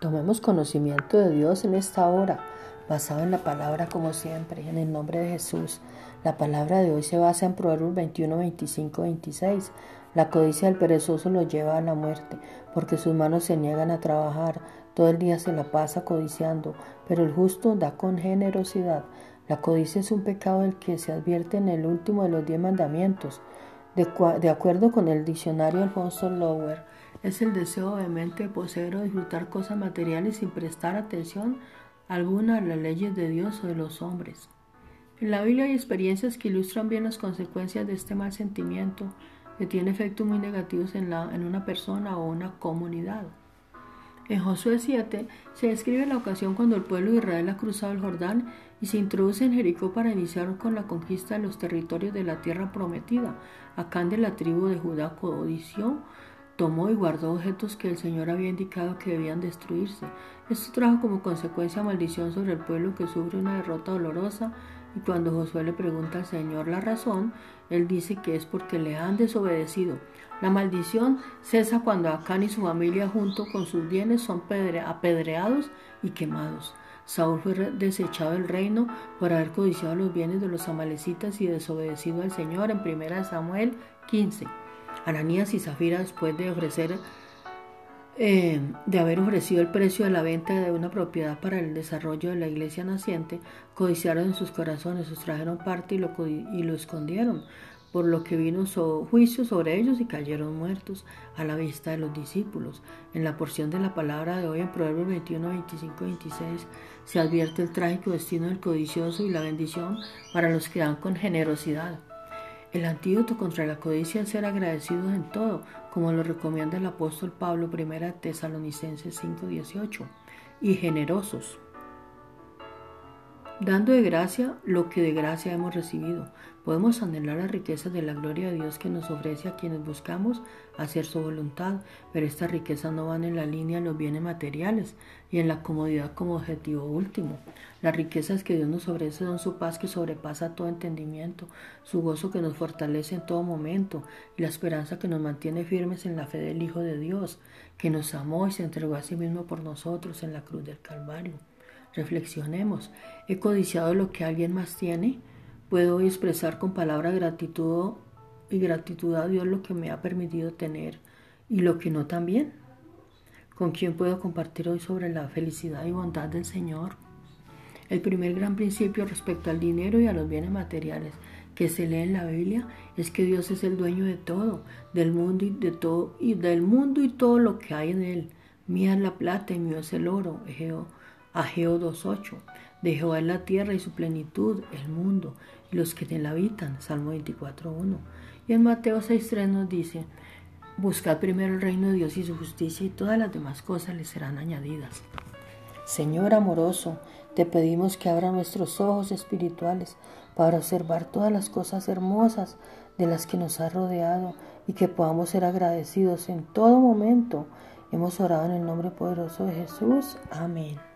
Tomemos conocimiento de Dios en esta hora, basado en la palabra como siempre, en el nombre de Jesús. La palabra de hoy se basa en Proverbios 21, 25, 26. La codicia del perezoso lo lleva a la muerte, porque sus manos se niegan a trabajar. Todo el día se la pasa codiciando, pero el justo da con generosidad. La codicia es un pecado del que se advierte en el último de los diez mandamientos. De, acuerdo con el diccionario Alfonso Lower, es el deseo vehemente de poseer o disfrutar cosas materiales sin prestar atención alguna a las leyes de Dios o de los hombres. En la Biblia hay experiencias que ilustran bien las consecuencias de este mal sentimiento que tiene efectos muy negativos en, la, en una persona o una comunidad. En Josué 7 se describe la ocasión cuando el pueblo de Israel ha cruzado el Jordán y se introduce en Jericó para iniciar con la conquista de los territorios de la tierra prometida. Acán de la tribu de Judá codició, tomó y guardó objetos que el Señor había indicado que debían destruirse. Esto trajo como consecuencia maldición sobre el pueblo que sufre una derrota dolorosa y cuando Josué le pregunta al Señor la razón, él dice que es porque le han desobedecido. La maldición cesa cuando Acán y su familia junto con sus bienes son apedreados y quemados. Saúl fue desechado del reino por haber codiciado los bienes de los amalecitas y desobedecido al Señor en 1 Samuel 15. Ananías y Zafira después de ofrecer eh, de haber ofrecido el precio de la venta de una propiedad para el desarrollo de la iglesia naciente, codiciaron en sus corazones, sustrajeron parte y lo, y lo escondieron, por lo que vino juicio sobre ellos y cayeron muertos a la vista de los discípulos. En la porción de la palabra de hoy, en Proverbios 21, 25, 26, se advierte el trágico destino del codicioso y la bendición para los que dan con generosidad. El antídoto contra la codicia es ser agradecidos en todo, como lo recomienda el apóstol Pablo 1 Tesalonicenses 5:18, y generosos, dando de gracia lo que de gracia hemos recibido. Podemos anhelar las riquezas de la gloria de Dios que nos ofrece a quienes buscamos hacer su voluntad, pero estas riquezas no van en la línea de los bienes materiales y en la comodidad como objetivo último. Las riquezas que Dios nos ofrece son su paz que sobrepasa todo entendimiento, su gozo que nos fortalece en todo momento y la esperanza que nos mantiene firmes en la fe del Hijo de Dios, que nos amó y se entregó a sí mismo por nosotros en la cruz del Calvario. Reflexionemos. ¿He codiciado lo que alguien más tiene? ¿Puedo expresar con palabra gratitud y gratitud a Dios lo que me ha permitido tener y lo que no también? ¿Con quién puedo compartir hoy sobre la felicidad y bondad del Señor? El primer gran principio respecto al dinero y a los bienes materiales que se lee en la Biblia es que Dios es el dueño de todo, del mundo y de todo y del mundo y todo lo que hay en él. Mía es la plata y mío es el oro. Ageo 2.8. De Jehová es la tierra y su plenitud, el mundo, y los que en la habitan. Salmo 24.1. Y en Mateo 6.3 nos dice, Buscad primero el reino de Dios y su justicia y todas las demás cosas les serán añadidas. Señor amoroso, te pedimos que abra nuestros ojos espirituales para observar todas las cosas hermosas de las que nos ha rodeado y que podamos ser agradecidos en todo momento. Hemos orado en el nombre poderoso de Jesús. Amén.